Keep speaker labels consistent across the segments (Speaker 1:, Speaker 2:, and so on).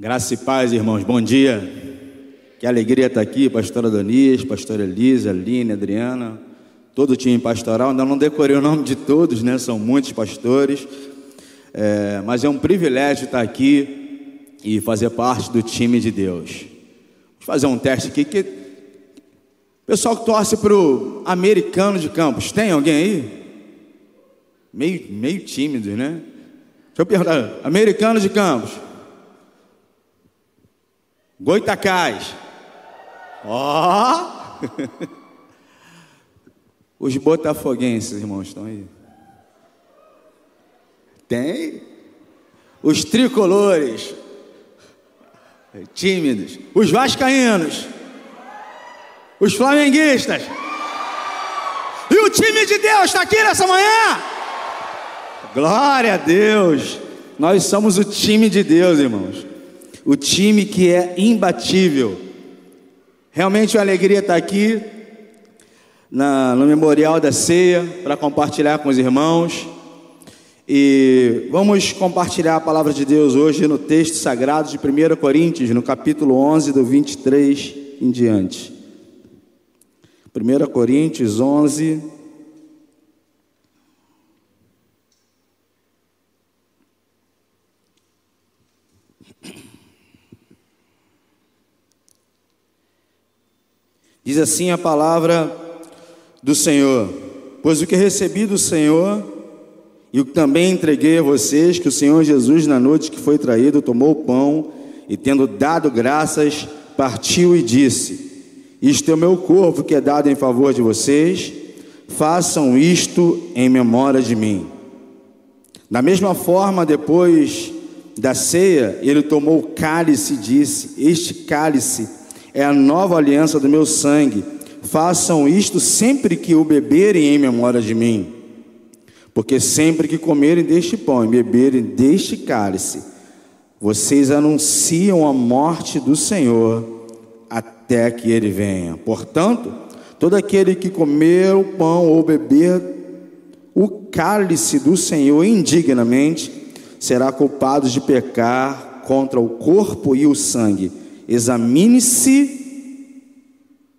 Speaker 1: Graça e paz, irmãos. Bom dia. Que alegria estar aqui, pastora Donias, pastora Elisa, Aline, Adriana, todo o time pastoral. Ainda não decorei o nome de todos, né? São muitos pastores. É, mas é um privilégio estar aqui e fazer parte do time de Deus. Vou fazer um teste aqui. Que... Pessoal que torce para o americano de Campos, tem alguém aí? Meio, meio tímido, né? Deixa eu perguntar. Americano de Campos. Goitacás. Ó! Oh. Os botafoguenses, irmãos, estão aí. Tem? Os tricolores. Tímidos. Os vascaínos. Os flamenguistas. E o time de Deus está aqui nessa manhã. Glória a Deus. Nós somos o time de Deus, irmãos. O time que é imbatível. Realmente uma alegria estar aqui na, no Memorial da Ceia para compartilhar com os irmãos. E vamos compartilhar a palavra de Deus hoje no texto sagrado de 1 Coríntios, no capítulo 11, do 23 em diante. 1 Coríntios 11, Diz assim a palavra do Senhor: Pois o que recebi do Senhor e o que também entreguei a vocês, que o Senhor Jesus, na noite que foi traído, tomou o pão e, tendo dado graças, partiu e disse: Isto é o meu corpo que é dado em favor de vocês, façam isto em memória de mim. Da mesma forma, depois da ceia, ele tomou o cálice e disse: Este cálice é a nova aliança do meu sangue. Façam isto sempre que o beberem em memória de mim. Porque sempre que comerem deste pão e beberem deste cálice, vocês anunciam a morte do Senhor até que ele venha. Portanto, todo aquele que comer o pão ou beber o cálice do Senhor indignamente será culpado de pecar contra o corpo e o sangue. Examine-se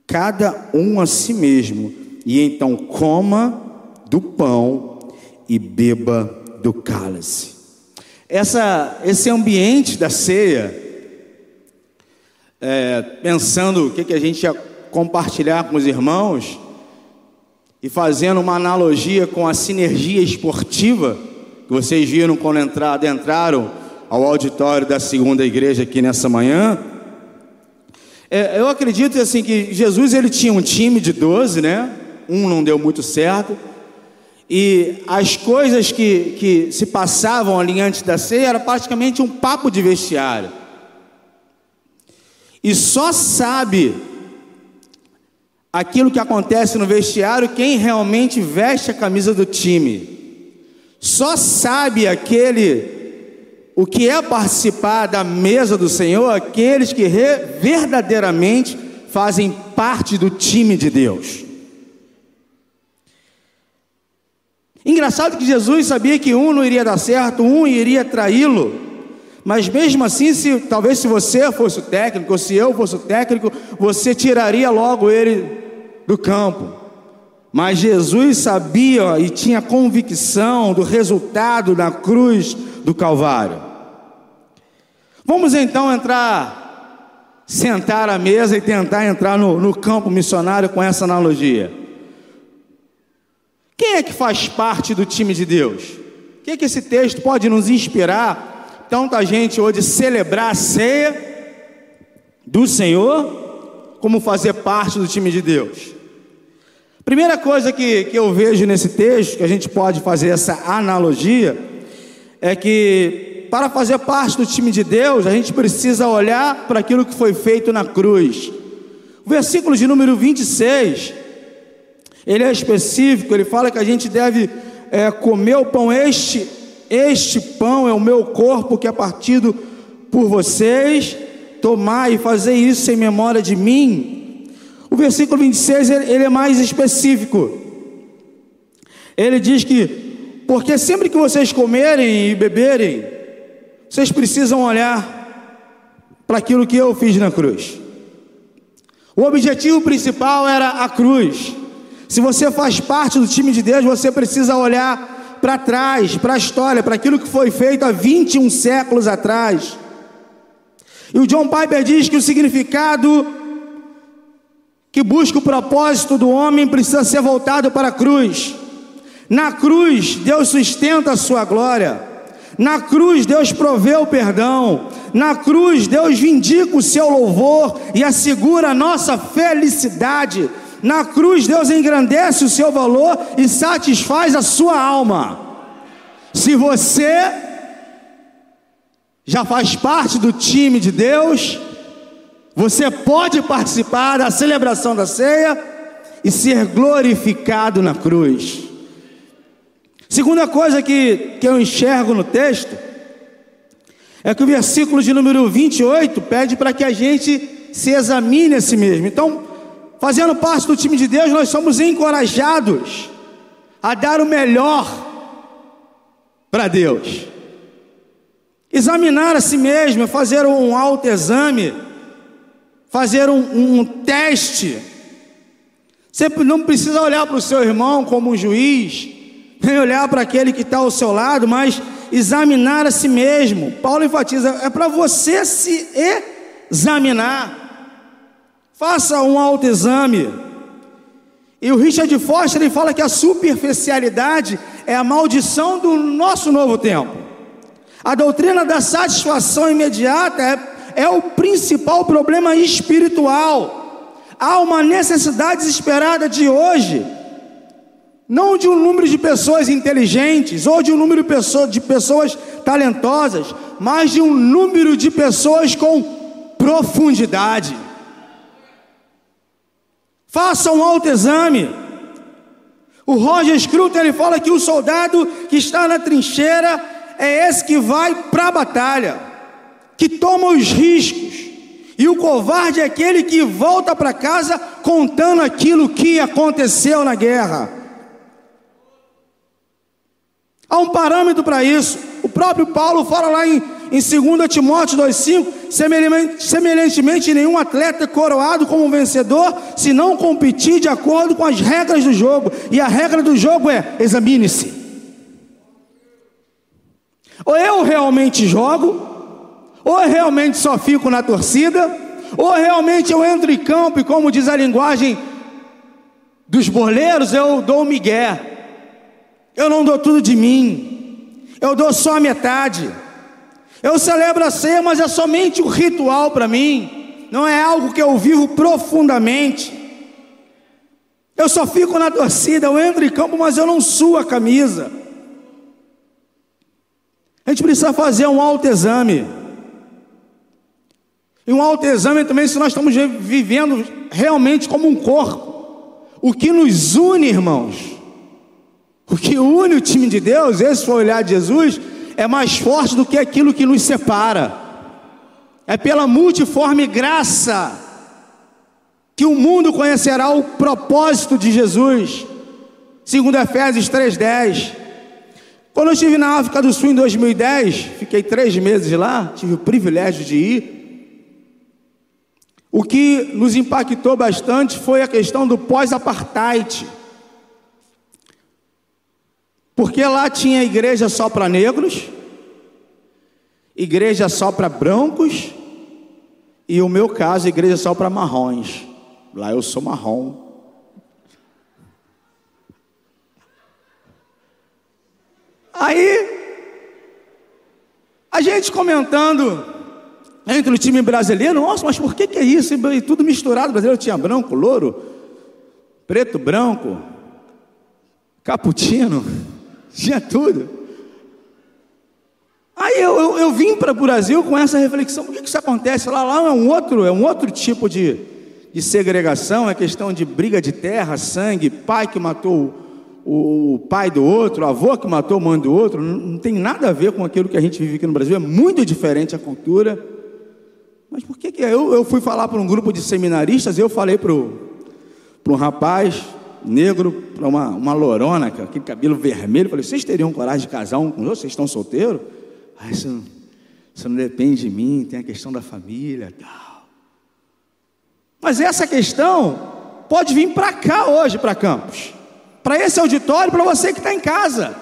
Speaker 1: cada um a si mesmo, e então coma do pão e beba do cálice. Essa, esse ambiente da ceia, é, pensando o que, que a gente ia compartilhar com os irmãos, e fazendo uma analogia com a sinergia esportiva, que vocês viram quando entraram, ao auditório da segunda igreja aqui nessa manhã, é, eu acredito assim que Jesus ele tinha um time de 12, né? Um não deu muito certo. E as coisas que, que se passavam ali antes da ceia era praticamente um papo de vestiário. E só sabe aquilo que acontece no vestiário quem realmente veste a camisa do time. Só sabe aquele o que é participar da mesa do Senhor? Aqueles que verdadeiramente fazem parte do time de Deus. Engraçado que Jesus sabia que um não iria dar certo, um iria traí-lo. Mas mesmo assim, se talvez se você fosse o técnico, ou se eu fosse o técnico, você tiraria logo ele do campo. Mas Jesus sabia e tinha convicção do resultado da cruz do Calvário. Vamos então entrar, sentar à mesa e tentar entrar no, no campo missionário com essa analogia. Quem é que faz parte do time de Deus? O que, é que esse texto pode nos inspirar? Tanta gente hoje celebrar a ceia do Senhor, como fazer parte do time de Deus. Primeira coisa que, que eu vejo nesse texto, que a gente pode fazer essa analogia, é que para fazer parte do time de Deus, a gente precisa olhar para aquilo que foi feito na cruz. O versículo de número 26, ele é específico, ele fala que a gente deve é, comer o pão. Este, este pão é o meu corpo que é partido por vocês, tomar e fazer isso em memória de mim. O versículo 26 ele, ele é mais específico. Ele diz que, porque sempre que vocês comerem e beberem, vocês precisam olhar para aquilo que eu fiz na cruz. O objetivo principal era a cruz. Se você faz parte do time de Deus, você precisa olhar para trás, para a história, para aquilo que foi feito há 21 séculos atrás. E o John Piper diz que o significado que busca o propósito do homem precisa ser voltado para a cruz. Na cruz, Deus sustenta a sua glória. Na cruz, Deus provê o perdão. Na cruz, Deus vindica o seu louvor e assegura a nossa felicidade. Na cruz, Deus engrandece o seu valor e satisfaz a sua alma. Se você já faz parte do time de Deus, você pode participar da celebração da ceia e ser glorificado na cruz. Segunda coisa que, que eu enxergo no texto é que o versículo de número 28 pede para que a gente se examine a si mesmo. Então, fazendo parte do time de Deus, nós somos encorajados a dar o melhor para Deus. Examinar a si mesmo, fazer um autoexame, fazer um, um teste. Você não precisa olhar para o seu irmão como um juiz, nem olhar para aquele que está ao seu lado, mas examinar a si mesmo. Paulo enfatiza: é para você se examinar. Faça um autoexame. E o Richard Foster ele fala que a superficialidade é a maldição do nosso novo tempo. A doutrina da satisfação imediata é, é o principal problema espiritual. Há uma necessidade desesperada de hoje não de um número de pessoas inteligentes ou de um número de pessoas talentosas, mas de um número de pessoas com profundidade. Faça um autoexame. O Roger Scruton ele fala que o soldado que está na trincheira é esse que vai para a batalha, que toma os riscos. E o covarde é aquele que volta para casa contando aquilo que aconteceu na guerra. Há um parâmetro para isso. O próprio Paulo fala lá em, em 2 Timóteo 2,5: semelhantemente, semelhantemente, nenhum atleta é coroado como vencedor se não competir de acordo com as regras do jogo. E a regra do jogo é: examine-se. Ou eu realmente jogo, ou eu realmente só fico na torcida, ou realmente eu entro em campo e, como diz a linguagem dos boleiros, eu dou o migué. Eu não dou tudo de mim, eu dou só a metade. Eu celebro a ceia, mas é somente um ritual para mim, não é algo que eu vivo profundamente. Eu só fico na torcida, eu entro em campo, mas eu não suo a camisa. A gente precisa fazer um autoexame. E um autoexame também se nós estamos vivendo realmente como um corpo. O que nos une, irmãos, o que une o time de Deus, esse foi o olhar de Jesus, é mais forte do que aquilo que nos separa. É pela multiforme graça que o mundo conhecerá o propósito de Jesus. Segundo Efésios 3:10. Quando eu estive na África do Sul em 2010, fiquei três meses lá, tive o privilégio de ir. O que nos impactou bastante foi a questão do pós-apartheid. Porque lá tinha igreja só para negros, igreja só para brancos, e o meu caso, igreja só para marrons. Lá eu sou marrom. Aí, a gente comentando entre o time brasileiro, nossa, mas por que, que é isso? E tudo misturado, brasileiro tinha branco, louro, preto, branco, cappuccino. Tinha tudo. Aí eu, eu, eu vim para o Brasil com essa reflexão: por que, que isso acontece? Lá, lá é um outro, é um outro tipo de, de segregação, é questão de briga de terra, sangue, pai que matou o, o pai do outro, avô que matou a mãe do outro, não, não, tem nada a ver com aquilo que a gente vive aqui no Brasil, é muito diferente a cultura. Mas por que, que eu, eu fui falar para um grupo de seminaristas, eu falei para um rapaz, negro para uma, uma lorona, com aquele cabelo vermelho. falei, vocês teriam coragem de casar um com os outros? Vocês estão solteiros? Aí, Isso não depende de mim, tem a questão da família tal. Mas essa questão pode vir para cá hoje, para Campos, para esse auditório, para você que está em casa.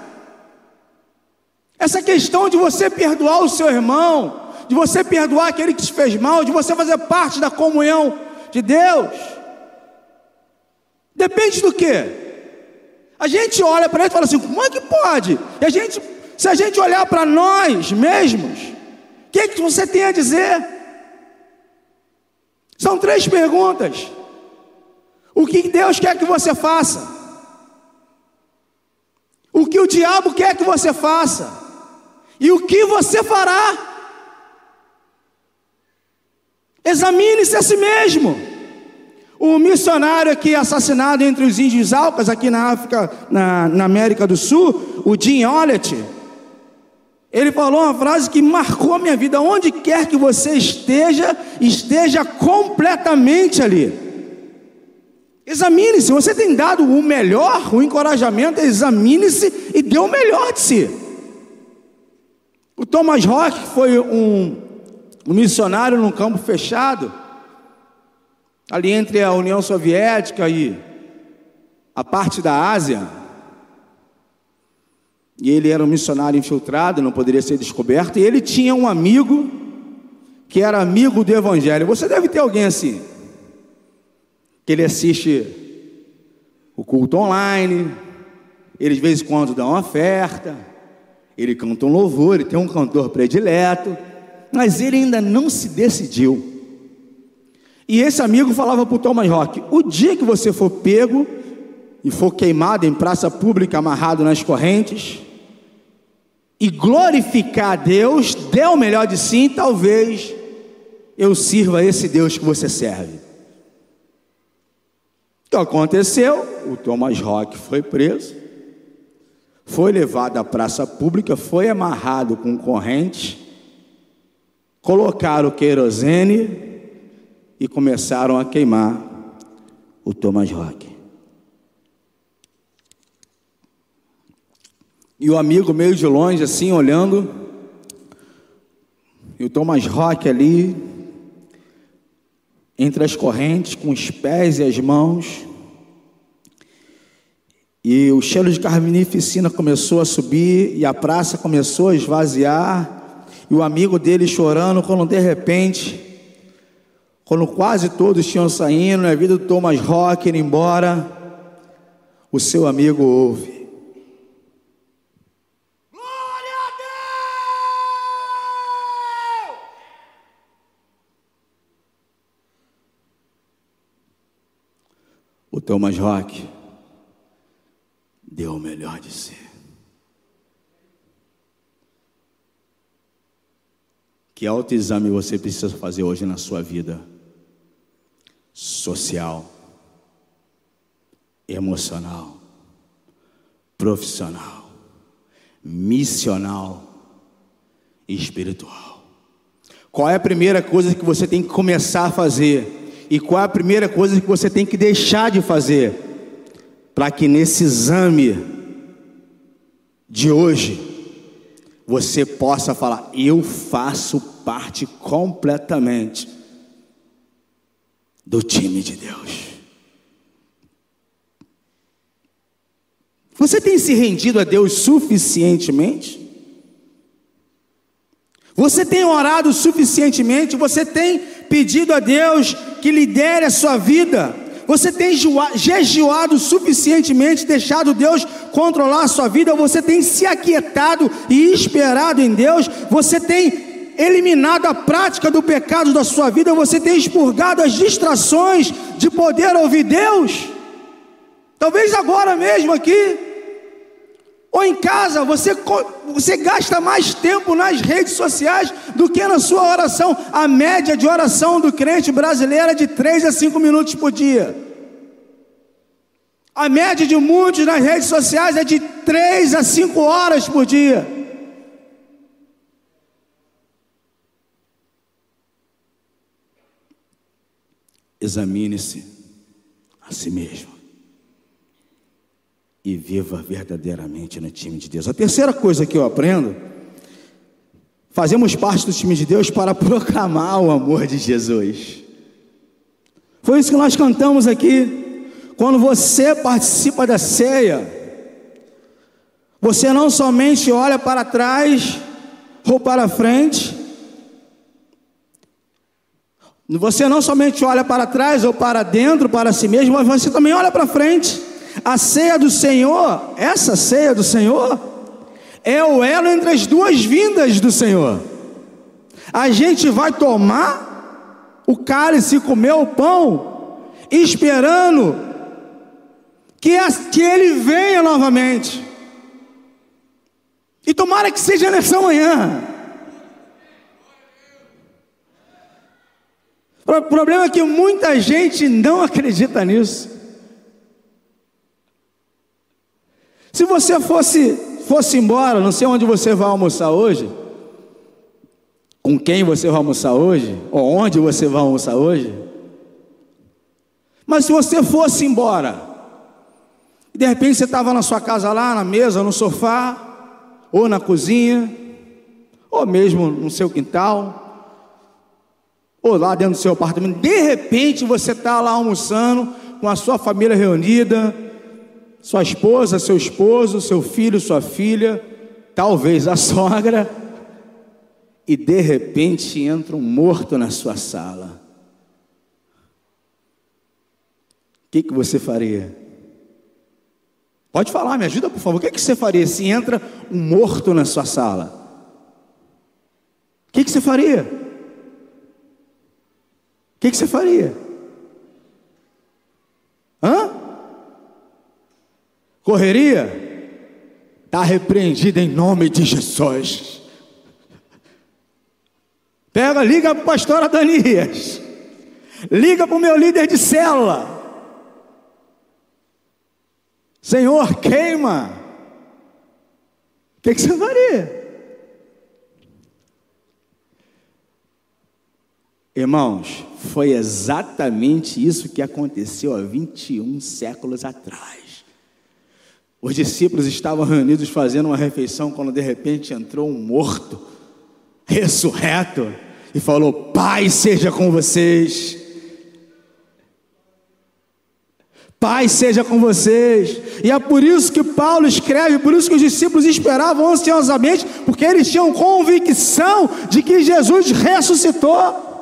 Speaker 1: Essa questão de você perdoar o seu irmão, de você perdoar aquele que te fez mal, de você fazer parte da comunhão de Deus, depende do que? A gente olha para ele e fala assim: como é que pode? E a gente, se a gente olhar para nós mesmos, o que, que você tem a dizer? São três perguntas. O que Deus quer que você faça? O que o diabo quer que você faça? E o que você fará? Examine-se a si mesmo. O missionário aqui assassinado entre os índios Alcas, aqui na África, na, na América do Sul, o Jim Ollet, ele falou uma frase que marcou a minha vida: onde quer que você esteja, esteja completamente ali. Examine-se, você tem dado o melhor, o encorajamento, examine-se e dê o melhor de si. O Thomas Rock foi um, um missionário num campo fechado ali entre a União Soviética e a parte da Ásia. E ele era um missionário infiltrado, não poderia ser descoberto. E ele tinha um amigo que era amigo do Evangelho. Você deve ter alguém assim, que ele assiste o culto online, ele de vez em quando dá uma oferta, ele canta um louvor, ele tem um cantor predileto, mas ele ainda não se decidiu. E esse amigo falava para o Thomas Rock: o dia que você for pego e for queimado em praça pública, amarrado nas correntes, e glorificar a Deus, dê o melhor de si, talvez eu sirva esse Deus que você serve. O que aconteceu? O Thomas Rock foi preso, foi levado à praça pública, foi amarrado com correntes, colocaram querosene e começaram a queimar o Thomas Rock. E o amigo meio de longe, assim, olhando, e o Thomas Rock ali, entre as correntes, com os pés e as mãos, e o cheiro de carnificina começou a subir, e a praça começou a esvaziar, e o amigo dele chorando, quando de repente quando quase todos tinham saindo, na vida do Thomas Rock indo embora, o seu amigo ouve. Glória a Deus! O Thomas Rock deu o melhor de si. Que autoexame você precisa fazer hoje na sua vida? Social, emocional, profissional, missional e espiritual. Qual é a primeira coisa que você tem que começar a fazer? E qual é a primeira coisa que você tem que deixar de fazer? Para que nesse exame de hoje você possa falar: eu faço parte completamente do time de Deus. Você tem se rendido a Deus suficientemente? Você tem orado suficientemente? Você tem pedido a Deus que lidere a sua vida? Você tem jejuado suficientemente, deixado Deus controlar a sua vida? Você tem se aquietado e esperado em Deus? Você tem eliminado a prática do pecado da sua vida, você tem expurgado as distrações de poder ouvir Deus. Talvez agora mesmo aqui, ou em casa, você, você gasta mais tempo nas redes sociais do que na sua oração. A média de oração do crente brasileiro é de 3 a 5 minutos por dia. A média de muitos nas redes sociais é de 3 a 5 horas por dia. Examine-se a si mesmo e viva verdadeiramente no time de Deus. A terceira coisa que eu aprendo, fazemos parte do time de Deus para proclamar o amor de Jesus. Foi isso que nós cantamos aqui. Quando você participa da ceia, você não somente olha para trás ou para frente, você não somente olha para trás ou para dentro, para si mesmo, mas você também olha para frente. A ceia do Senhor, essa ceia do Senhor, é o elo entre as duas vindas do Senhor. A gente vai tomar o cálice e comer o pão, esperando que, que ele venha novamente. E tomara que seja nessa manhã. O problema é que muita gente não acredita nisso. Se você fosse fosse embora, não sei onde você vai almoçar hoje, com quem você vai almoçar hoje, ou onde você vai almoçar hoje. Mas se você fosse embora, de repente você estava na sua casa lá, na mesa, no sofá, ou na cozinha, ou mesmo no seu quintal, ou lá dentro do seu apartamento, de repente você está lá almoçando com a sua família reunida, sua esposa, seu esposo, seu filho, sua filha, talvez a sogra, e de repente entra um morto na sua sala. O que, que você faria? Pode falar, me ajuda por favor. O que, que você faria se entra um morto na sua sala? O que, que você faria? O que, que você faria? Hã? Correria? Está repreendido em nome de Jesus. Pega, liga para o pastor Adanias. Liga para o meu líder de célula. Senhor, queima. O que, que você faria? Irmãos, foi exatamente isso que aconteceu há 21 séculos atrás. Os discípulos estavam reunidos fazendo uma refeição quando de repente entrou um morto, ressurreto, e falou: Pai seja com vocês. Pai seja com vocês. E é por isso que Paulo escreve, por isso que os discípulos esperavam ansiosamente, porque eles tinham convicção de que Jesus ressuscitou.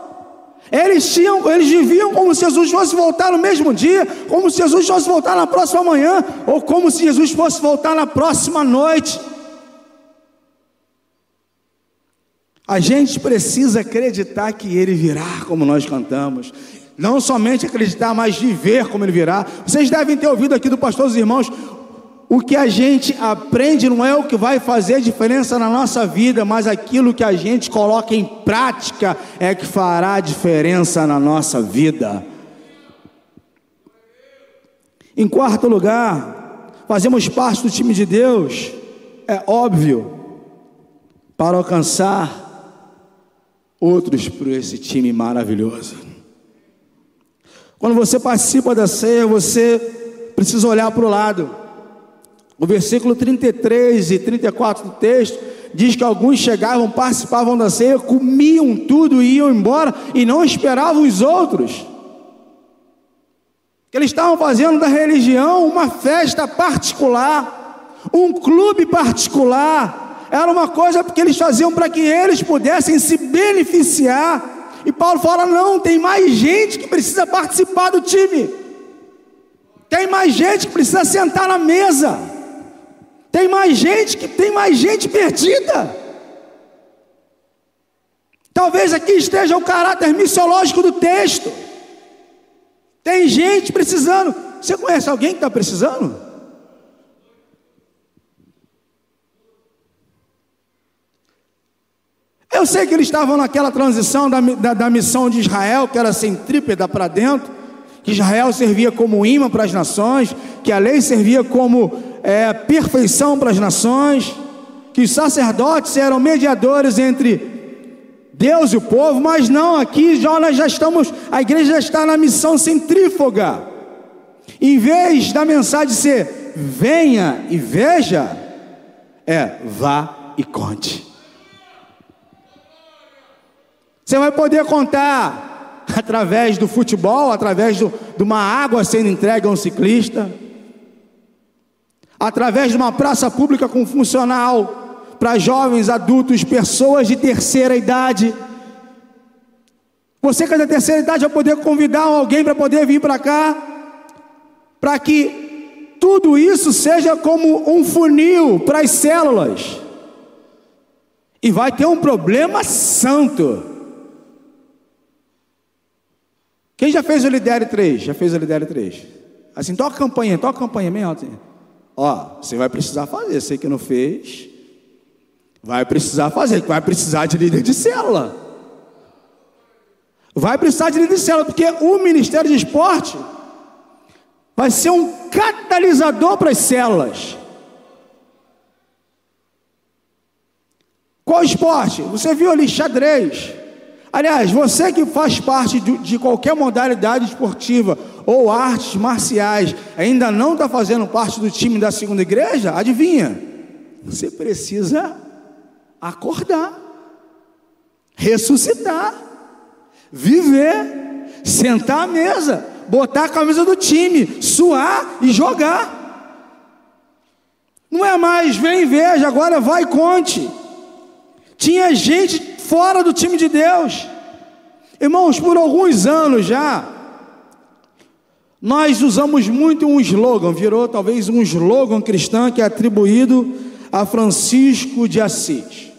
Speaker 1: Eles tinham, eles viviam como se Jesus fosse voltar no mesmo dia, como se Jesus fosse voltar na próxima manhã, ou como se Jesus fosse voltar na próxima noite. A gente precisa acreditar que Ele virá, como nós cantamos. Não somente acreditar, mas viver como Ele virá. Vocês devem ter ouvido aqui do pastor dos irmãos o que a gente aprende não é o que vai fazer diferença na nossa vida, mas aquilo que a gente coloca em prática é que fará diferença na nossa vida. Em quarto lugar, fazemos parte do time de Deus, é óbvio, para alcançar outros por esse time maravilhoso. Quando você participa da ceia, você precisa olhar para o lado. O versículo 33 e 34 do texto diz que alguns chegavam, participavam da ceia, comiam tudo e iam embora e não esperavam os outros. Eles estavam fazendo da religião uma festa particular, um clube particular. Era uma coisa que eles faziam para que eles pudessem se beneficiar. E Paulo fala: não, tem mais gente que precisa participar do time. Tem mais gente que precisa sentar na mesa. Tem mais gente que tem mais gente perdida. Talvez aqui esteja o caráter missiológico do texto. Tem gente precisando. Você conhece alguém que está precisando? Eu sei que eles estavam naquela transição da, da, da missão de Israel, que era centrípeda para dentro, que Israel servia como imã para as nações, que a lei servia como é, perfeição para as nações, que os sacerdotes eram mediadores entre Deus e o povo, mas não, aqui já nós já estamos, a igreja já está na missão centrífuga. Em vez da mensagem ser venha e veja, é vá e conte. Você vai poder contar através do futebol, através do, de uma água sendo entregue a um ciclista, através de uma praça pública com funcional para jovens, adultos, pessoas de terceira idade. Você que é da terceira idade vai poder convidar alguém para poder vir para cá, para que tudo isso seja como um funil para as células. E vai ter um problema santo. Quem já fez o Lidere 3? Já fez o Lidere 3? Assim, toca a campanha, toca a campanha bem alto. Assim. Ó, você vai precisar fazer, sei que não fez. Vai precisar fazer, vai precisar de líder de célula. Vai precisar de líder de célula, porque o Ministério de Esporte vai ser um catalisador para as células. Qual esporte? Você viu ali xadrez. Aliás, você que faz parte de, de qualquer modalidade esportiva ou artes marciais, ainda não está fazendo parte do time da segunda igreja, adivinha? Você precisa acordar, ressuscitar, viver, sentar à mesa, botar a camisa do time, suar e jogar. Não é mais, vem e veja, agora vai conte. Tinha gente fora do time de Deus. Irmãos, por alguns anos já, nós usamos muito um slogan, virou talvez um slogan cristão que é atribuído a Francisco de Assis.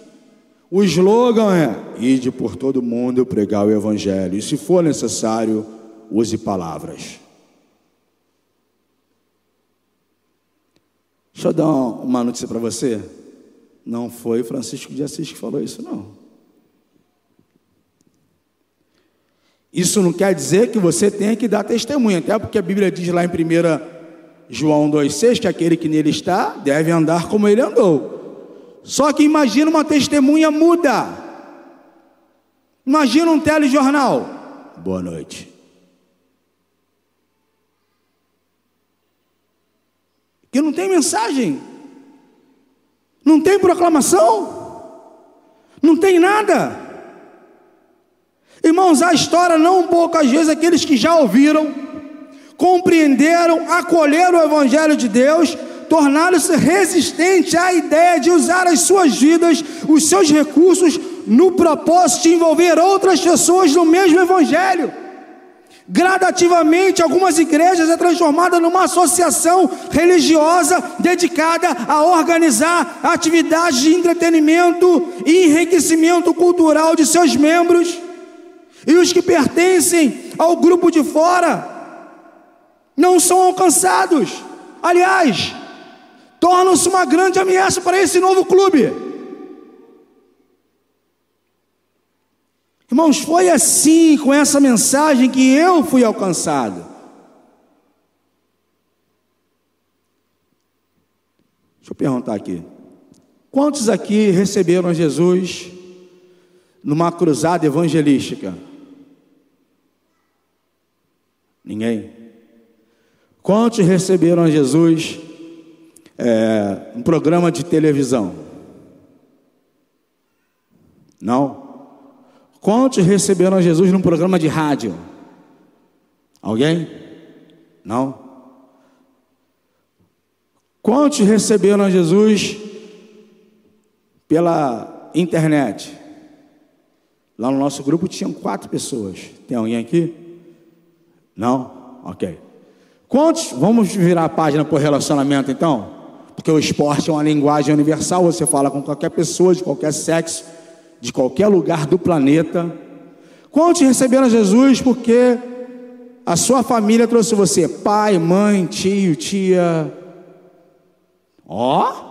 Speaker 1: O slogan é: ide por todo mundo pregar o evangelho, e se for necessário, use palavras. Deixa eu dar uma notícia para você. Não foi Francisco de Assis que falou isso, não. Isso não quer dizer que você tenha que dar testemunho, até porque a Bíblia diz lá em 1 João 2,6 que aquele que nele está deve andar como ele andou. Só que imagina uma testemunha muda. Imagina um telejornal. Boa noite. Que não tem mensagem, não tem proclamação, não tem nada. Irmãos, a história não poucas vezes aqueles que já ouviram, compreenderam, acolheram o Evangelho de Deus, tornaram-se resistentes à ideia de usar as suas vidas, os seus recursos, no propósito de envolver outras pessoas no mesmo Evangelho. Gradativamente, algumas igrejas é transformada numa associação religiosa dedicada a organizar atividades de entretenimento e enriquecimento cultural de seus membros. E os que pertencem ao grupo de fora não são alcançados. Aliás, tornam-se uma grande ameaça para esse novo clube. Irmãos, foi assim com essa mensagem que eu fui alcançado. Deixa eu perguntar aqui. Quantos aqui receberam Jesus numa cruzada evangelística? Ninguém. Quantos receberam Jesus é, um programa de televisão? Não? Quantos receberam Jesus num programa de rádio? Alguém? Não? Quantos receberam Jesus pela internet? Lá no nosso grupo tinham quatro pessoas. Tem alguém aqui? Não? Ok. Quantos? Vamos virar a página por relacionamento então? Porque o esporte é uma linguagem universal, você fala com qualquer pessoa, de qualquer sexo, de qualquer lugar do planeta. Quantos receberam Jesus porque a sua família trouxe você? Pai, mãe, tio, tia. Ó. Oh.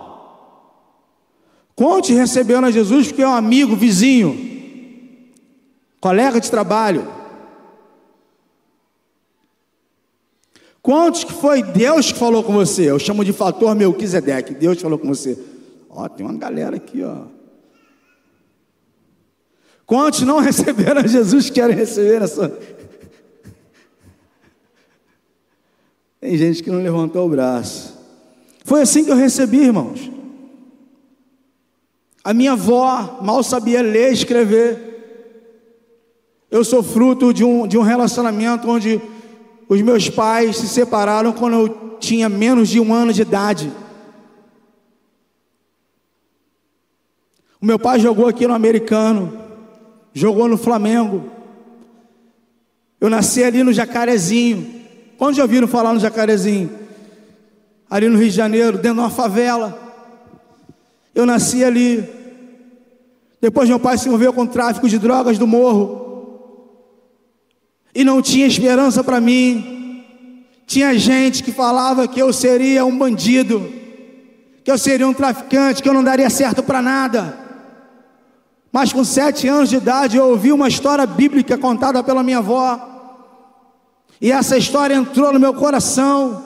Speaker 1: Quantos receberam Jesus porque é um amigo, vizinho, colega de trabalho? Quantos que foi Deus que falou com você? Eu chamo de fator Melquisedeque. Deus falou com você. Ó, tem uma galera aqui, ó. Quantos não receberam Jesus querem receber essa? Tem gente que não levantou o braço. Foi assim que eu recebi, irmãos. A minha avó mal sabia ler e escrever. Eu sou fruto de um, de um relacionamento onde os meus pais se separaram quando eu tinha menos de um ano de idade. O meu pai jogou aqui no americano, jogou no Flamengo. Eu nasci ali no Jacarezinho. Quando já ouviram falar no Jacarezinho? Ali no Rio de Janeiro, dentro de uma favela. Eu nasci ali. Depois meu pai se envolveu com o tráfico de drogas do morro. E não tinha esperança para mim. Tinha gente que falava que eu seria um bandido, que eu seria um traficante, que eu não daria certo para nada. Mas com sete anos de idade eu ouvi uma história bíblica contada pela minha avó. E essa história entrou no meu coração,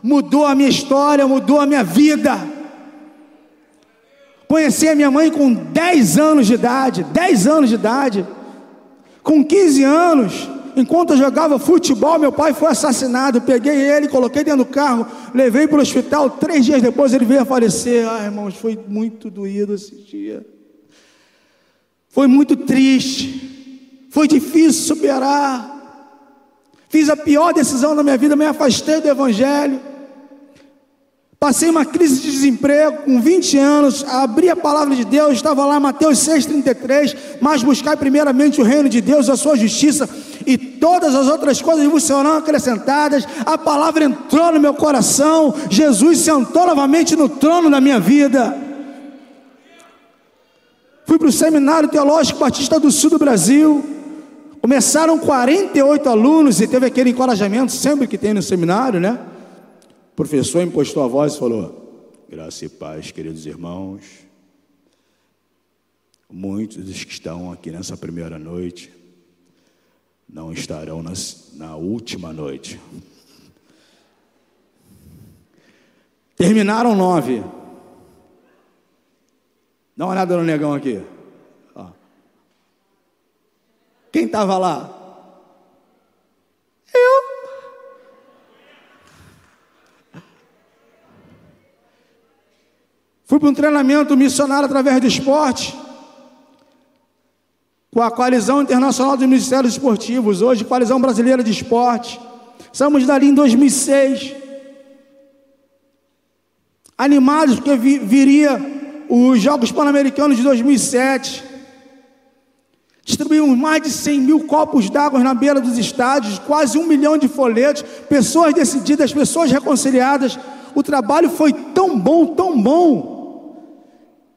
Speaker 1: mudou a minha história, mudou a minha vida. Conheci a minha mãe com 10 anos de idade, 10 anos de idade. Com 15 anos, enquanto eu jogava futebol, meu pai foi assassinado. Peguei ele, coloquei dentro do carro, levei para o hospital. Três dias depois ele veio a falecer. Ah, irmãos, foi muito doído esse dia. Foi muito triste, foi difícil superar. Fiz a pior decisão da minha vida, me afastei do Evangelho. Passei uma crise de desemprego com 20 anos, abri a palavra de Deus, estava lá Mateus 6,33, mas buscai primeiramente o reino de Deus, a sua justiça, e todas as outras coisas vos serão acrescentadas. A palavra entrou no meu coração, Jesus sentou novamente no trono da minha vida. Fui para o Seminário Teológico Batista do Sul do Brasil. Começaram 48 alunos e teve aquele encorajamento sempre que tem no seminário, né? O professor impostou a voz e falou: Graça e paz, queridos irmãos. Muitos dos que estão aqui nessa primeira noite não estarão nas, na última noite. Terminaram nove. Dá uma olhada no negão aqui. Ó. Quem estava lá? Eu. Fui para um treinamento missionário através do esporte, com a Coalizão Internacional dos Ministérios Esportivos, hoje Coalizão Brasileira de Esporte. Estamos dali em 2006. Animados porque viria os Jogos Pan-Americanos de 2007. Distribuímos mais de 100 mil copos d'água na beira dos estádios, quase um milhão de folhetos, pessoas decididas, pessoas reconciliadas. O trabalho foi tão bom, tão bom,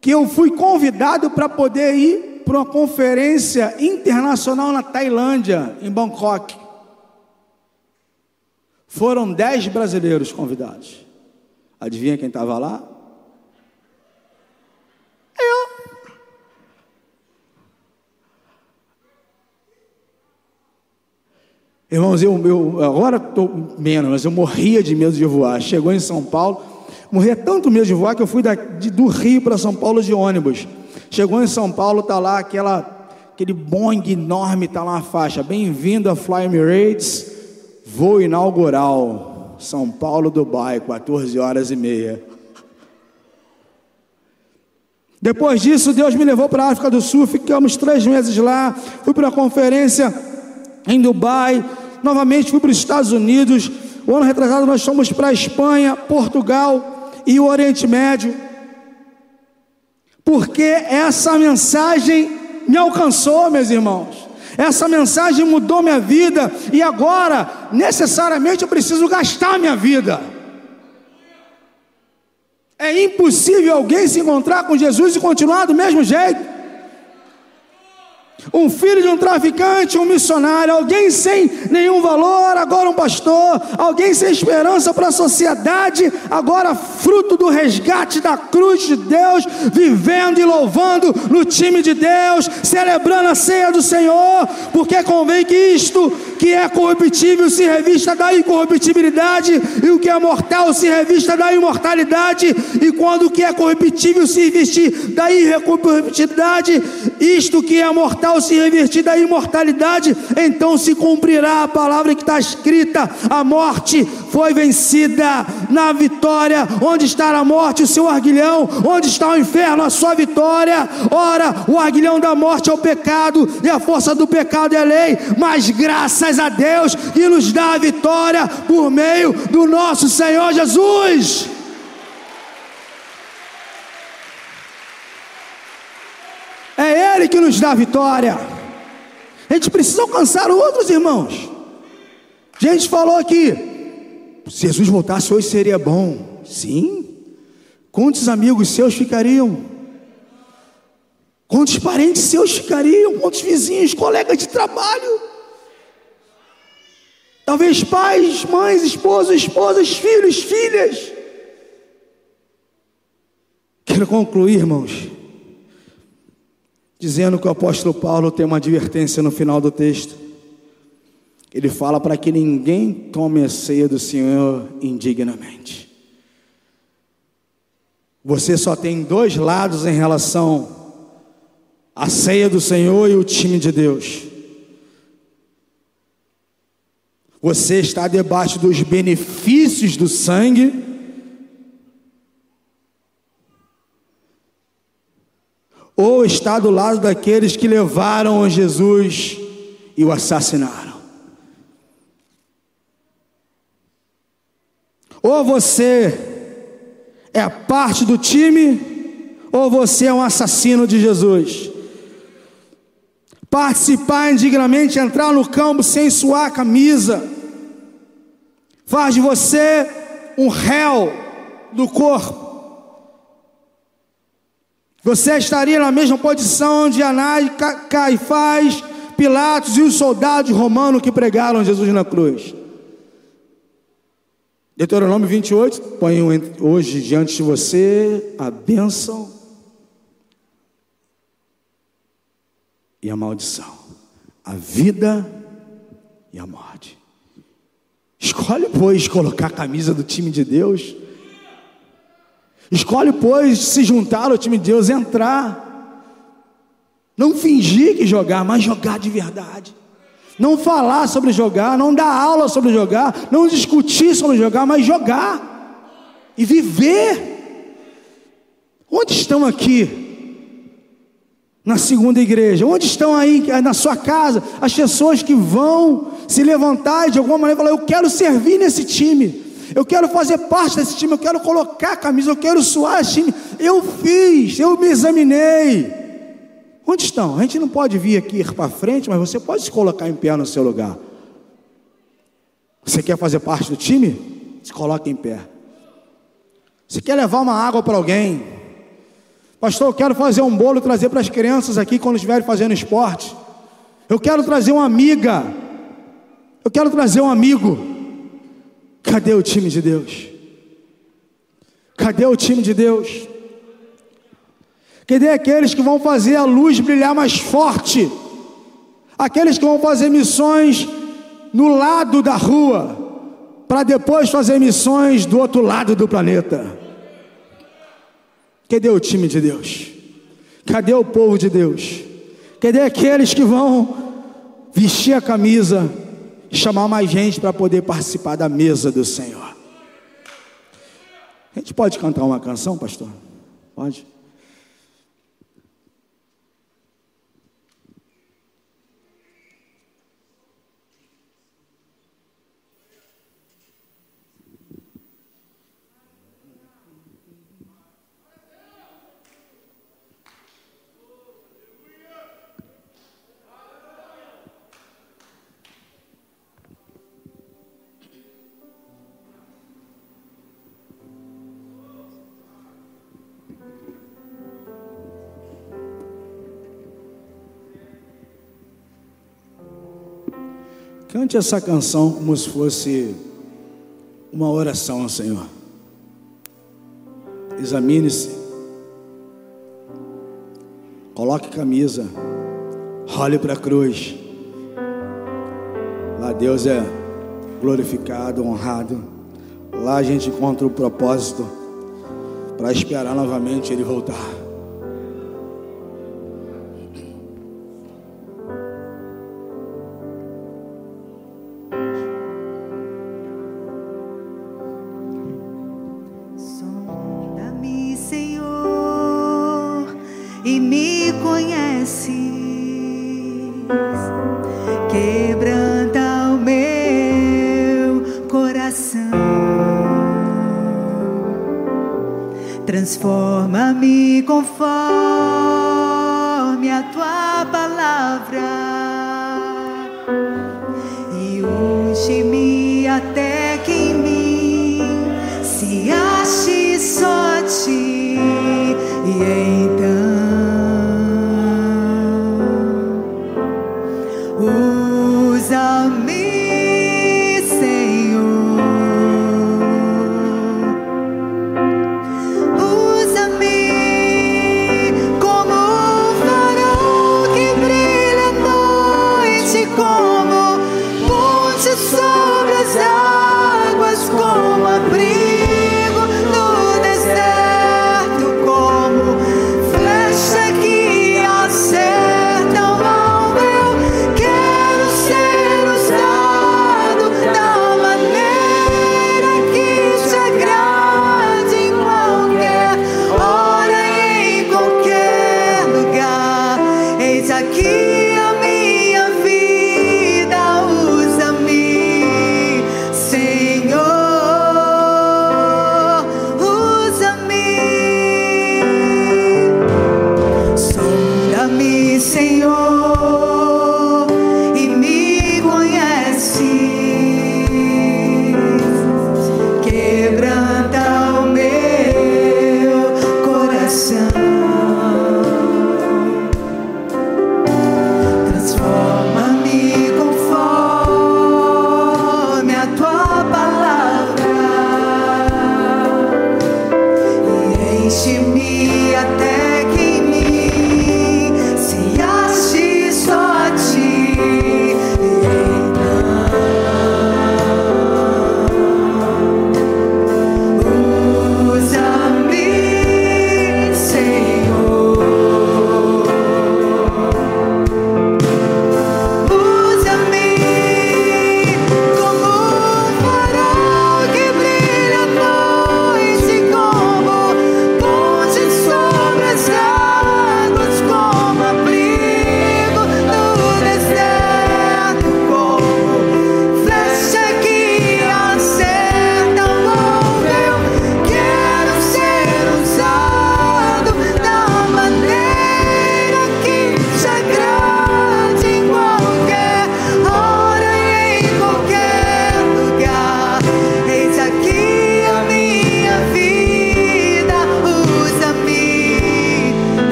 Speaker 1: que eu fui convidado para poder ir para uma conferência internacional na Tailândia, em Bangkok. Foram dez brasileiros convidados. Adivinha quem estava lá? Irmãos, eu, eu agora estou menos, mas eu morria de medo de voar. Chegou em São Paulo, morria tanto medo de voar que eu fui da, de, do Rio para São Paulo de ônibus. Chegou em São Paulo, está lá aquela, aquele Boeing enorme, está lá uma faixa. Bem-vindo a Fly Emirates, voo inaugural, São Paulo, Dubai, 14 horas e meia. Depois disso, Deus me levou para a África do Sul, ficamos três meses lá, fui para uma conferência em Dubai, novamente fui para os Estados Unidos. O ano retrasado nós fomos para a Espanha, Portugal e o Oriente Médio. Porque essa mensagem me alcançou, meus irmãos. Essa mensagem mudou minha vida e agora, necessariamente, eu preciso gastar minha vida. É impossível alguém se encontrar com Jesus e continuar do mesmo jeito um filho de um traficante, um missionário, alguém sem nenhum valor, agora um pastor, alguém sem esperança para a sociedade, agora fruto do resgate da cruz de Deus, vivendo e louvando no time de Deus, celebrando a ceia do Senhor, porque convém que isto que é corruptível se revista da incorruptibilidade, e o que é mortal se revista da imortalidade, e quando o que é corruptível se vestir da irrecorruptibilidade, isto que é mortal se revertir da imortalidade, então se cumprirá a palavra que está escrita: a morte foi vencida. Na vitória, onde está a morte, o seu arguilhão, onde está o inferno, a sua vitória. Ora, o arguilhão da morte é o pecado, e a força do pecado é a lei, mas graças a Deus que nos dá a vitória por meio do nosso Senhor Jesus. É Ele que nos dá a vitória. A gente precisa alcançar outros irmãos. A gente falou aqui, se Jesus voltasse hoje seria bom. Sim. Quantos amigos seus ficariam? Quantos parentes seus ficariam? Quantos vizinhos, colegas de trabalho? Talvez pais, mães, esposos, esposas, filhos, filhas. Quero concluir, irmãos, dizendo que o apóstolo Paulo tem uma advertência no final do texto. Ele fala para que ninguém tome a ceia do Senhor indignamente. Você só tem dois lados em relação à ceia do Senhor e o time de Deus. Você está debaixo dos benefícios do sangue. Ou está do lado daqueles que levaram Jesus e o assassinaram. Ou você é parte do time, ou você é um assassino de Jesus. Participar indignamente, entrar no campo sem suar a camisa, faz de você um réu do corpo. Você estaria na mesma posição de Anás, Caifás, Pilatos e os soldados romanos que pregaram Jesus na cruz. Deuteronômio 28, ponho hoje diante de você a bênção e a maldição, a vida e a morte. Escolhe, pois, colocar a camisa do time de Deus. Escolhe, pois, se juntar ao time de Deus, entrar. Não fingir que jogar, mas jogar de verdade não falar sobre jogar, não dar aula sobre jogar, não discutir sobre jogar, mas jogar e viver. Onde estão aqui? Na segunda igreja, onde estão aí na sua casa as pessoas que vão se levantar e de alguma maneira falar: Eu quero servir nesse time, eu quero fazer parte desse time, eu quero colocar a camisa, eu quero suar esse time. Eu fiz, eu me examinei. Onde estão? A gente não pode vir aqui ir para frente, mas você pode se colocar em pé no seu lugar. Você quer fazer parte do time? Se coloque em pé. Você quer levar uma água para alguém? Pastor, eu quero fazer um bolo trazer para as crianças aqui quando estiverem fazendo esporte. Eu quero trazer uma amiga. Eu quero trazer um amigo. Cadê o time de Deus? Cadê o time de Deus? Cadê aqueles que vão fazer a luz brilhar mais forte? Aqueles que vão fazer missões no lado da rua, para depois fazer missões do outro lado do planeta. Cadê o time de Deus? Cadê o povo de Deus? Cadê aqueles que vão vestir a camisa e chamar mais gente para poder participar da mesa do Senhor? A gente pode cantar uma canção, pastor? Pode? Cante essa canção como se fosse uma oração ao Senhor. Examine-se. Coloque camisa. Olhe para a cruz. Lá Deus é glorificado, honrado. Lá a gente encontra o propósito para esperar novamente Ele voltar.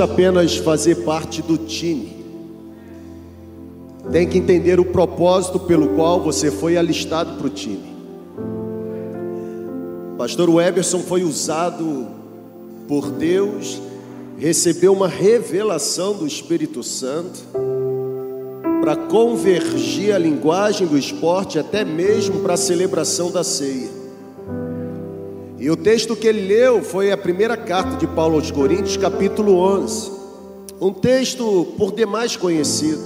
Speaker 2: basta apenas fazer parte do time. Tem que entender o propósito pelo qual você foi alistado para o time. Pastor Weberson foi usado por Deus, recebeu uma revelação do Espírito Santo para convergir a linguagem do esporte até mesmo para a celebração da ceia. E o texto que ele leu foi a primeira carta de Paulo aos Coríntios, capítulo 11. Um texto por demais conhecido.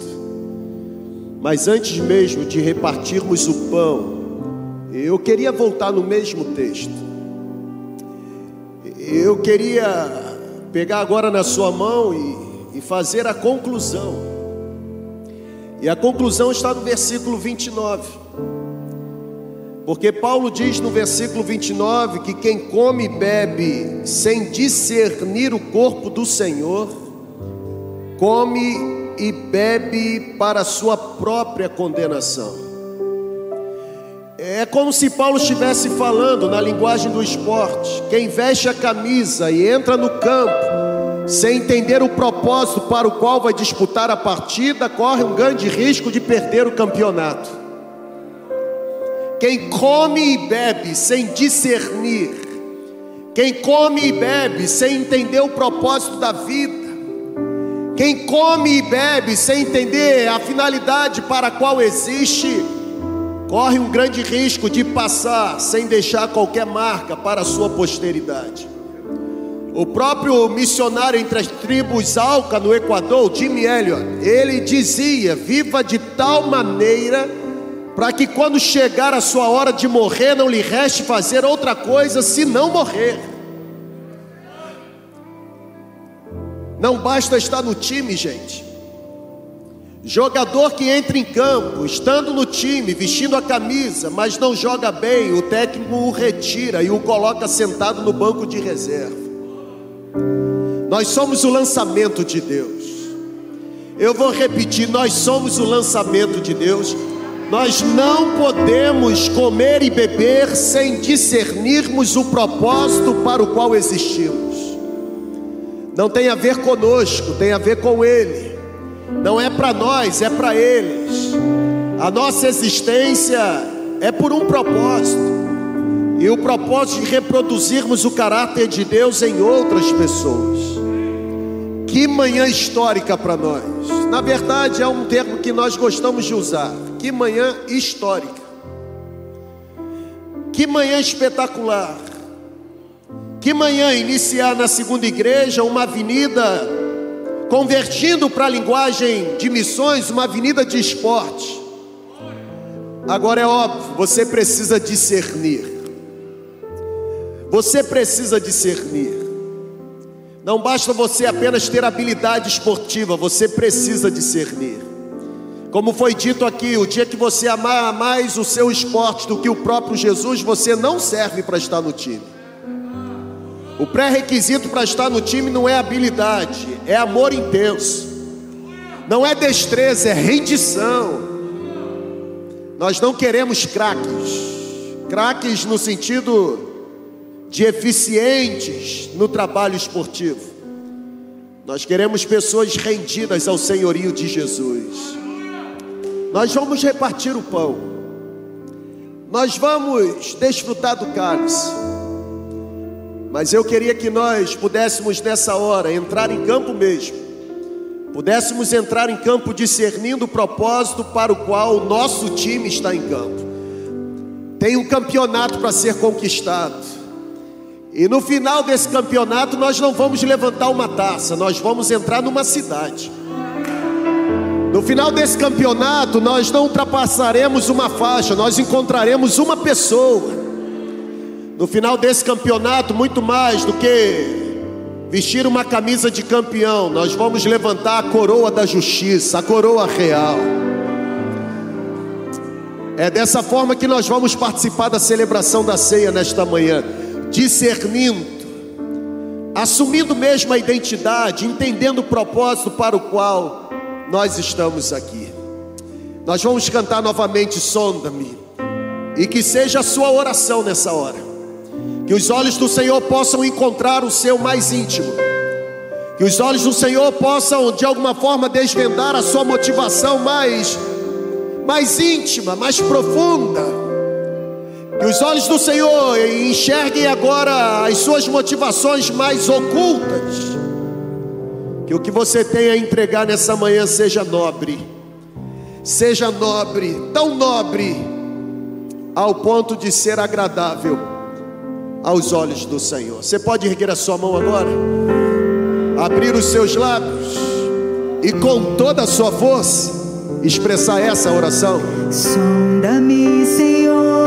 Speaker 2: Mas antes mesmo de repartirmos o pão, eu queria voltar no mesmo texto. Eu queria pegar agora na sua mão e, e fazer a conclusão. E a conclusão está no versículo 29. Porque Paulo diz no versículo 29 que quem come e bebe sem discernir o corpo do Senhor, come e bebe para sua própria condenação. É como se Paulo estivesse falando na linguagem do esporte: quem veste a camisa e entra no campo, sem entender o propósito para o qual vai disputar a partida, corre um grande risco de perder o campeonato. Quem come e bebe sem discernir, quem come e bebe sem entender o propósito da vida, quem come e bebe sem entender a finalidade para a qual existe, corre um grande risco de passar sem deixar qualquer marca para a sua posteridade. O próprio missionário entre as tribos Alca no Equador, Jimmy Elliot, ele dizia: viva de tal maneira para que quando chegar a sua hora de morrer não lhe reste fazer outra coisa senão morrer. Não basta estar no time, gente. Jogador que entra em campo, estando no time, vestindo a camisa, mas não joga bem, o técnico o retira e o coloca sentado no banco de reserva. Nós somos o lançamento de Deus. Eu vou repetir: nós somos o lançamento de Deus. Nós não podemos comer e beber sem discernirmos o propósito para o qual existimos. Não tem a ver conosco, tem a ver com Ele. Não é para nós, é para eles. A nossa existência é por um propósito. E o propósito de reproduzirmos o caráter de Deus em outras pessoas. Que manhã histórica para nós. Na verdade, é um termo que nós gostamos de usar. Que manhã histórica. Que manhã espetacular. Que manhã iniciar na segunda igreja uma avenida convertindo para a linguagem de missões uma avenida de esporte. Agora é óbvio, você precisa discernir. Você precisa discernir. Não basta você apenas ter habilidade esportiva, você precisa discernir. Como foi dito aqui, o dia que você amar mais o seu esporte do que o próprio Jesus, você não serve para estar no time. O pré-requisito para estar no time não é habilidade, é amor intenso. Não é destreza, é rendição. Nós não queremos craques. Craques no sentido de eficientes no trabalho esportivo. Nós queremos pessoas rendidas ao senhorio de Jesus. Nós vamos repartir o pão. Nós vamos desfrutar do cálice. Mas eu queria que nós pudéssemos nessa hora entrar em campo mesmo, pudéssemos entrar em campo discernindo o propósito para o qual o nosso time está em campo. Tem um campeonato para ser conquistado. E no final desse campeonato nós não vamos levantar uma taça, nós vamos entrar numa cidade. No final desse campeonato nós não ultrapassaremos uma faixa, nós encontraremos uma pessoa no final desse campeonato, muito mais do que vestir uma camisa de campeão, nós vamos levantar a coroa da justiça, a coroa real. É dessa forma que nós vamos participar da celebração da ceia nesta manhã, discernindo, assumindo mesmo a identidade, entendendo o propósito para o qual nós estamos aqui. Nós vamos cantar novamente Sonda-me, e que seja a sua oração nessa hora. Que os olhos do Senhor possam encontrar o seu mais íntimo. Que os olhos do Senhor possam de alguma forma desvendar a sua motivação mais mais íntima, mais profunda. Que os olhos do Senhor enxerguem agora as suas motivações mais ocultas. Que o que você tem a entregar nessa manhã seja nobre. Seja nobre, tão nobre ao ponto de ser agradável aos olhos do Senhor. Você pode erguer a sua mão agora, abrir os seus lábios e com toda a sua força expressar essa oração.
Speaker 3: Sonda-me, Senhor.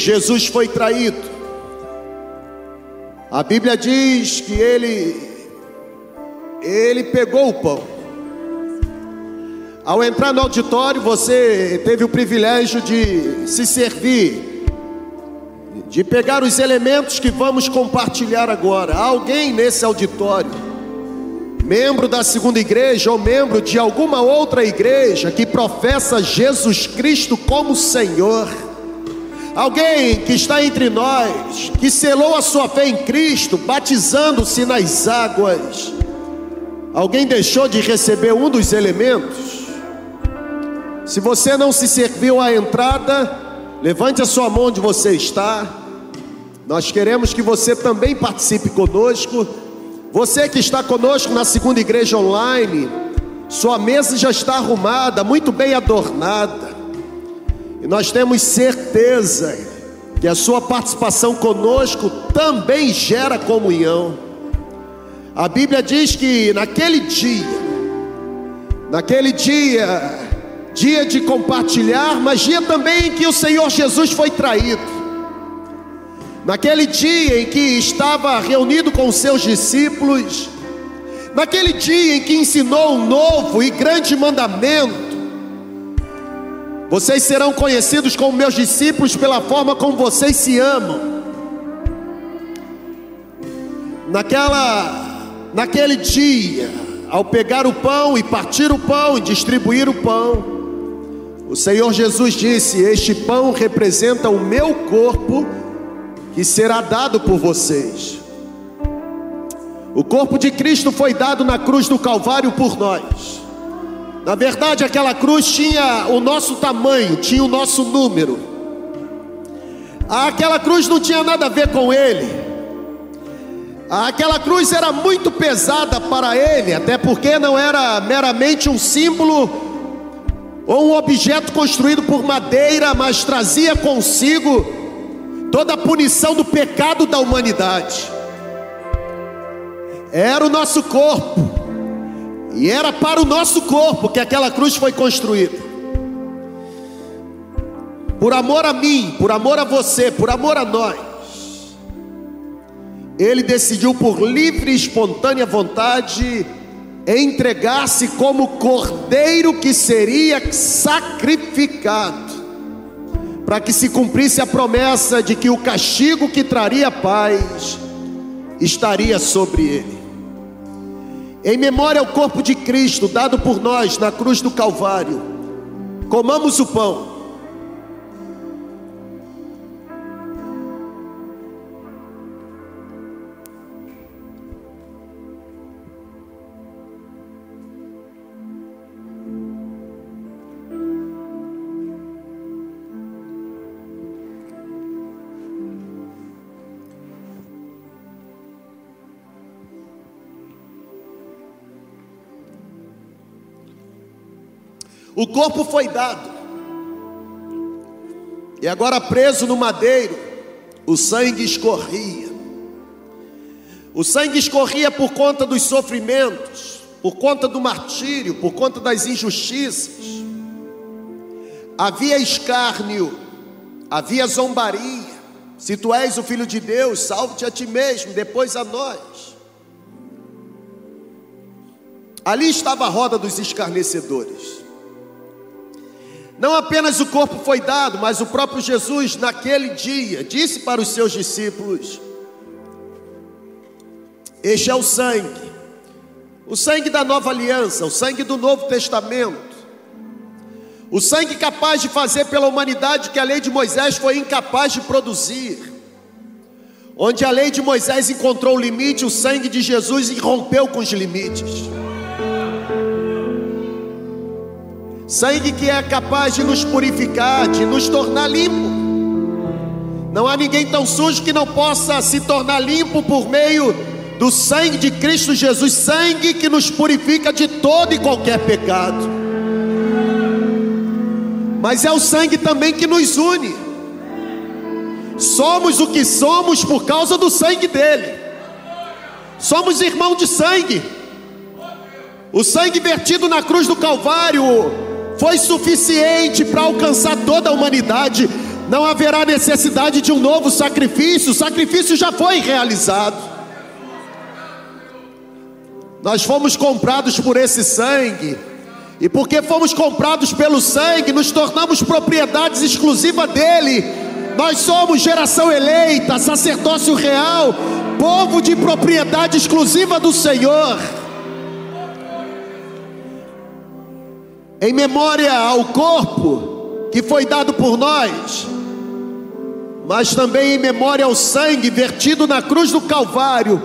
Speaker 2: Jesus foi traído, a Bíblia diz que ele ele pegou o pão. Ao entrar no auditório, você teve o privilégio de se servir, de pegar os elementos que vamos compartilhar agora. Alguém nesse auditório, membro da segunda igreja ou membro de alguma outra igreja que professa Jesus Cristo como Senhor. Alguém que está entre nós, que selou a sua fé em Cristo, batizando-se nas águas. Alguém deixou de receber um dos elementos? Se você não se serviu à entrada, levante a sua mão onde você está. Nós queremos que você também participe conosco. Você que está conosco na segunda igreja online, sua mesa já está arrumada, muito bem adornada. E nós temos certeza que a sua participação conosco também gera comunhão. A Bíblia diz que naquele dia, naquele dia, dia de compartilhar, mas dia também em que o Senhor Jesus foi traído. Naquele dia em que estava reunido com os seus discípulos, naquele dia em que ensinou um novo e grande mandamento, vocês serão conhecidos como meus discípulos pela forma como vocês se amam. Naquela, naquele dia, ao pegar o pão e partir o pão e distribuir o pão, o Senhor Jesus disse: Este pão representa o meu corpo que será dado por vocês. O corpo de Cristo foi dado na cruz do Calvário por nós. Na verdade, aquela cruz tinha o nosso tamanho, tinha o nosso número. Aquela cruz não tinha nada a ver com ele. Aquela cruz era muito pesada para ele, até porque não era meramente um símbolo ou um objeto construído por madeira, mas trazia consigo toda a punição do pecado da humanidade. Era o nosso corpo, e era para o nosso corpo que aquela cruz foi construída. Por amor a mim, por amor a você, por amor a nós, Ele decidiu por livre e espontânea vontade entregar-se como cordeiro que seria sacrificado, para que se cumprisse a promessa de que o castigo que traria paz estaria sobre ele. Em memória ao corpo de Cristo dado por nós na cruz do Calvário, comamos o pão. O corpo foi dado. E agora preso no madeiro, o sangue escorria. O sangue escorria por conta dos sofrimentos, por conta do martírio, por conta das injustiças. Havia escárnio, havia zombaria. Se tu és o filho de Deus, salve-te a ti mesmo, depois a nós. Ali estava a roda dos escarnecedores. Não apenas o corpo foi dado, mas o próprio Jesus, naquele dia, disse para os seus discípulos: Este é o sangue, o sangue da nova aliança, o sangue do Novo Testamento, o sangue capaz de fazer pela humanidade que a lei de Moisés foi incapaz de produzir. Onde a lei de Moisés encontrou o limite, o sangue de Jesus rompeu com os limites. Sangue que é capaz de nos purificar, de nos tornar limpo. Não há ninguém tão sujo que não possa se tornar limpo por meio do sangue de Cristo Jesus, sangue que nos purifica de todo e qualquer pecado. Mas é o sangue também que nos une. Somos o que somos por causa do sangue dele. Somos irmão de sangue. O sangue vertido na cruz do Calvário foi suficiente para alcançar toda a humanidade. Não haverá necessidade de um novo sacrifício, o sacrifício já foi realizado. Nós fomos comprados por esse sangue, e porque fomos comprados pelo sangue, nos tornamos propriedades exclusivas dele. Nós somos geração eleita, sacerdócio real, povo de propriedade exclusiva do Senhor. Em memória ao corpo que foi dado por nós, mas também em memória ao sangue vertido na cruz do Calvário,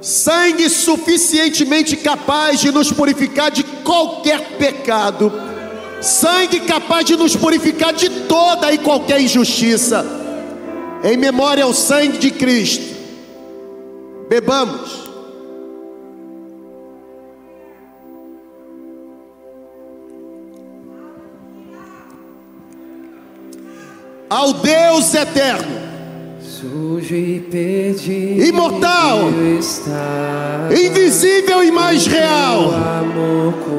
Speaker 2: sangue suficientemente capaz de nos purificar de qualquer pecado, sangue capaz de nos purificar de toda e qualquer injustiça, em memória ao sangue de Cristo. Bebamos. Ao Deus eterno Imortal. invisível e mais real.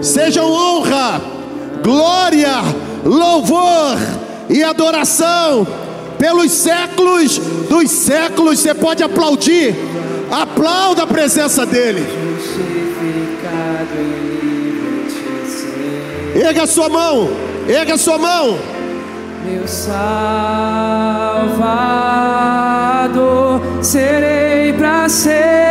Speaker 2: Sejam honra, glória, louvor e adoração pelos séculos dos séculos. Você pode aplaudir, aplauda a presença dele. Erga a sua mão, erga a sua mão.
Speaker 3: Meu Salvador, serei para sempre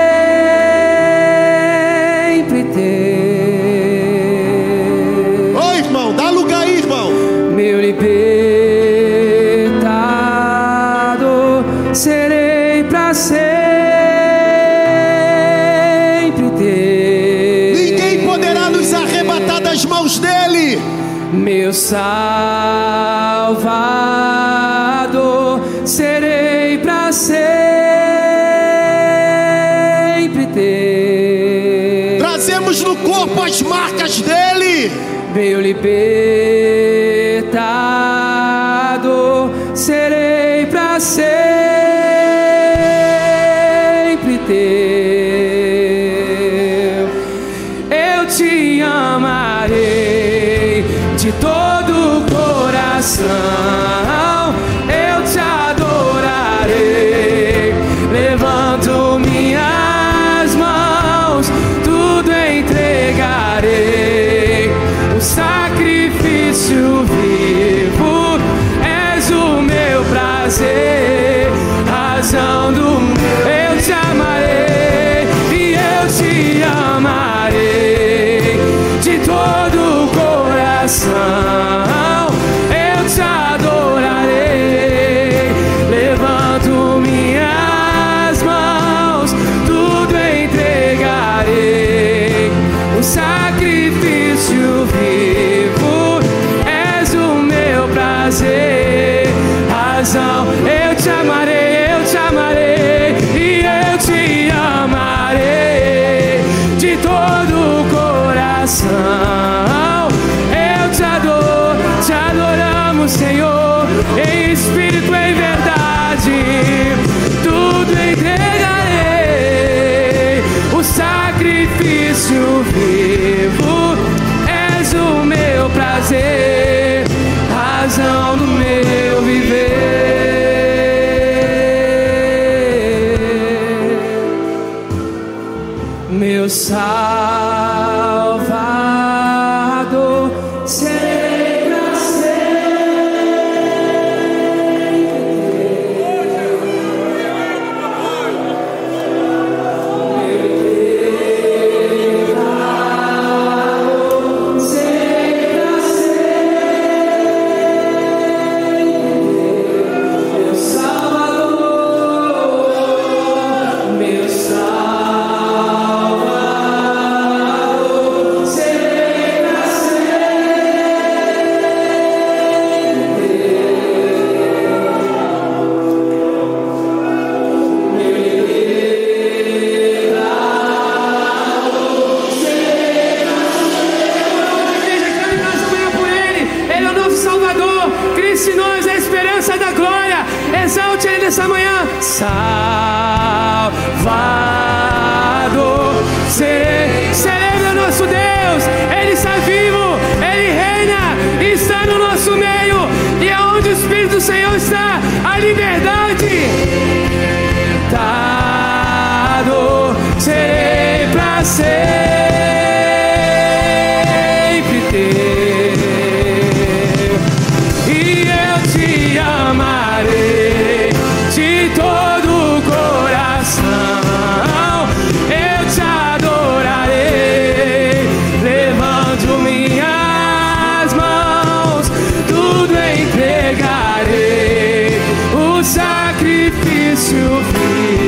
Speaker 3: sacrifício vivo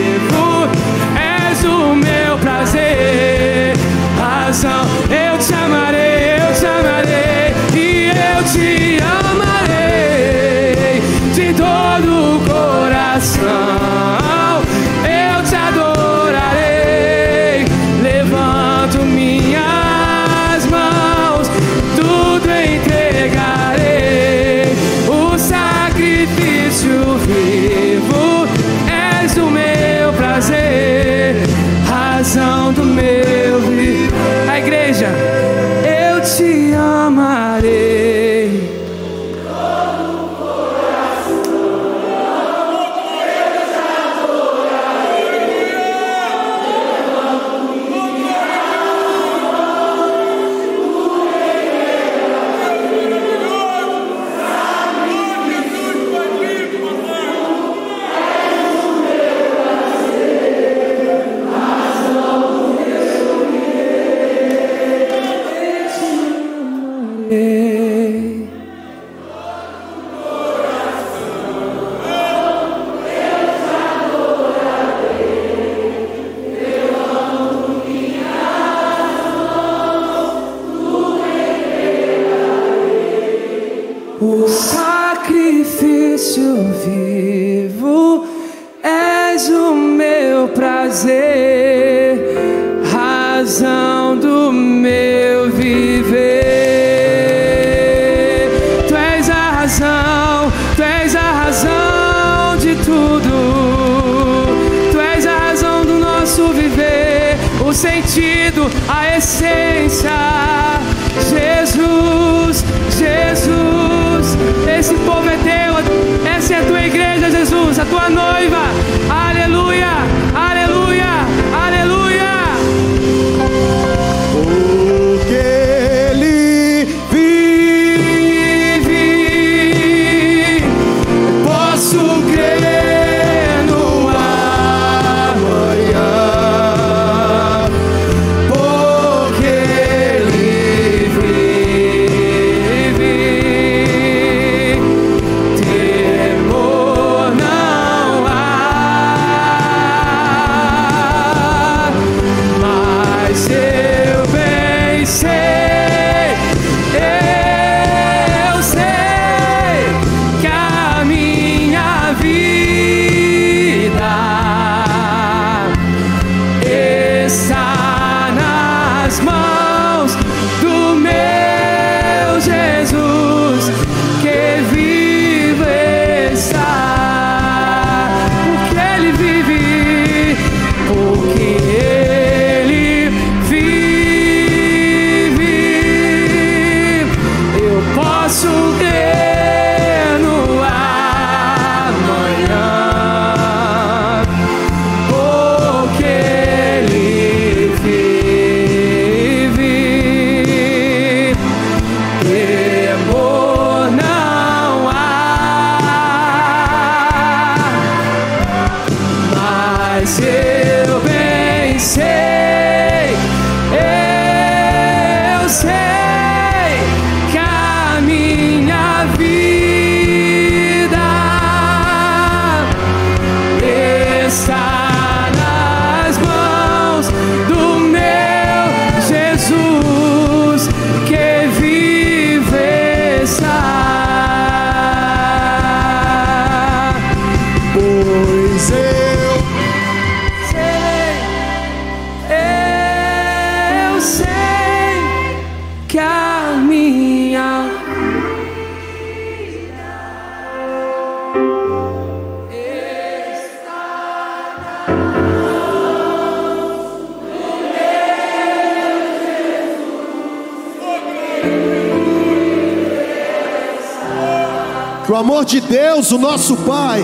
Speaker 2: o amor de Deus, o nosso Pai,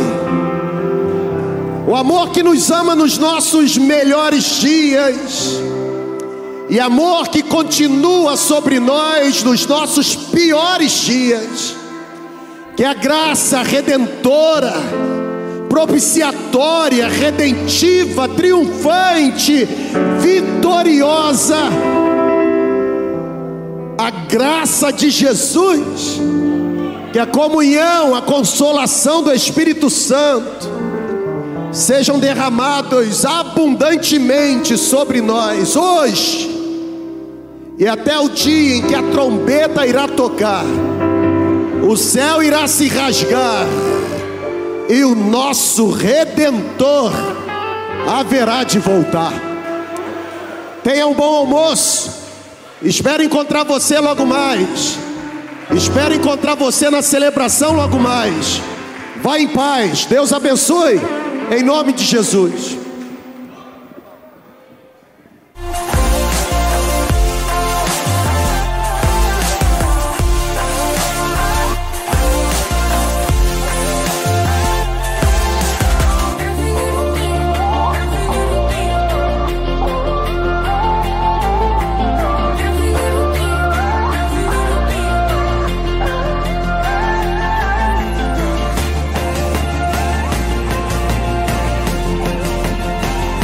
Speaker 2: o amor que nos ama nos nossos melhores dias, e amor que continua sobre nós nos nossos piores dias. Que a graça redentora, propiciatória, redentiva, triunfante, vitoriosa, a graça de Jesus, que a comunhão, a consolação do Espírito Santo, sejam derramados abundantemente sobre nós hoje e até o dia em que a trombeta irá tocar, o céu irá se rasgar e o nosso redentor haverá de voltar. Tenha um bom almoço. Espero encontrar você logo mais. Espero encontrar você na celebração logo mais. Vá em paz. Deus abençoe. Em nome de Jesus.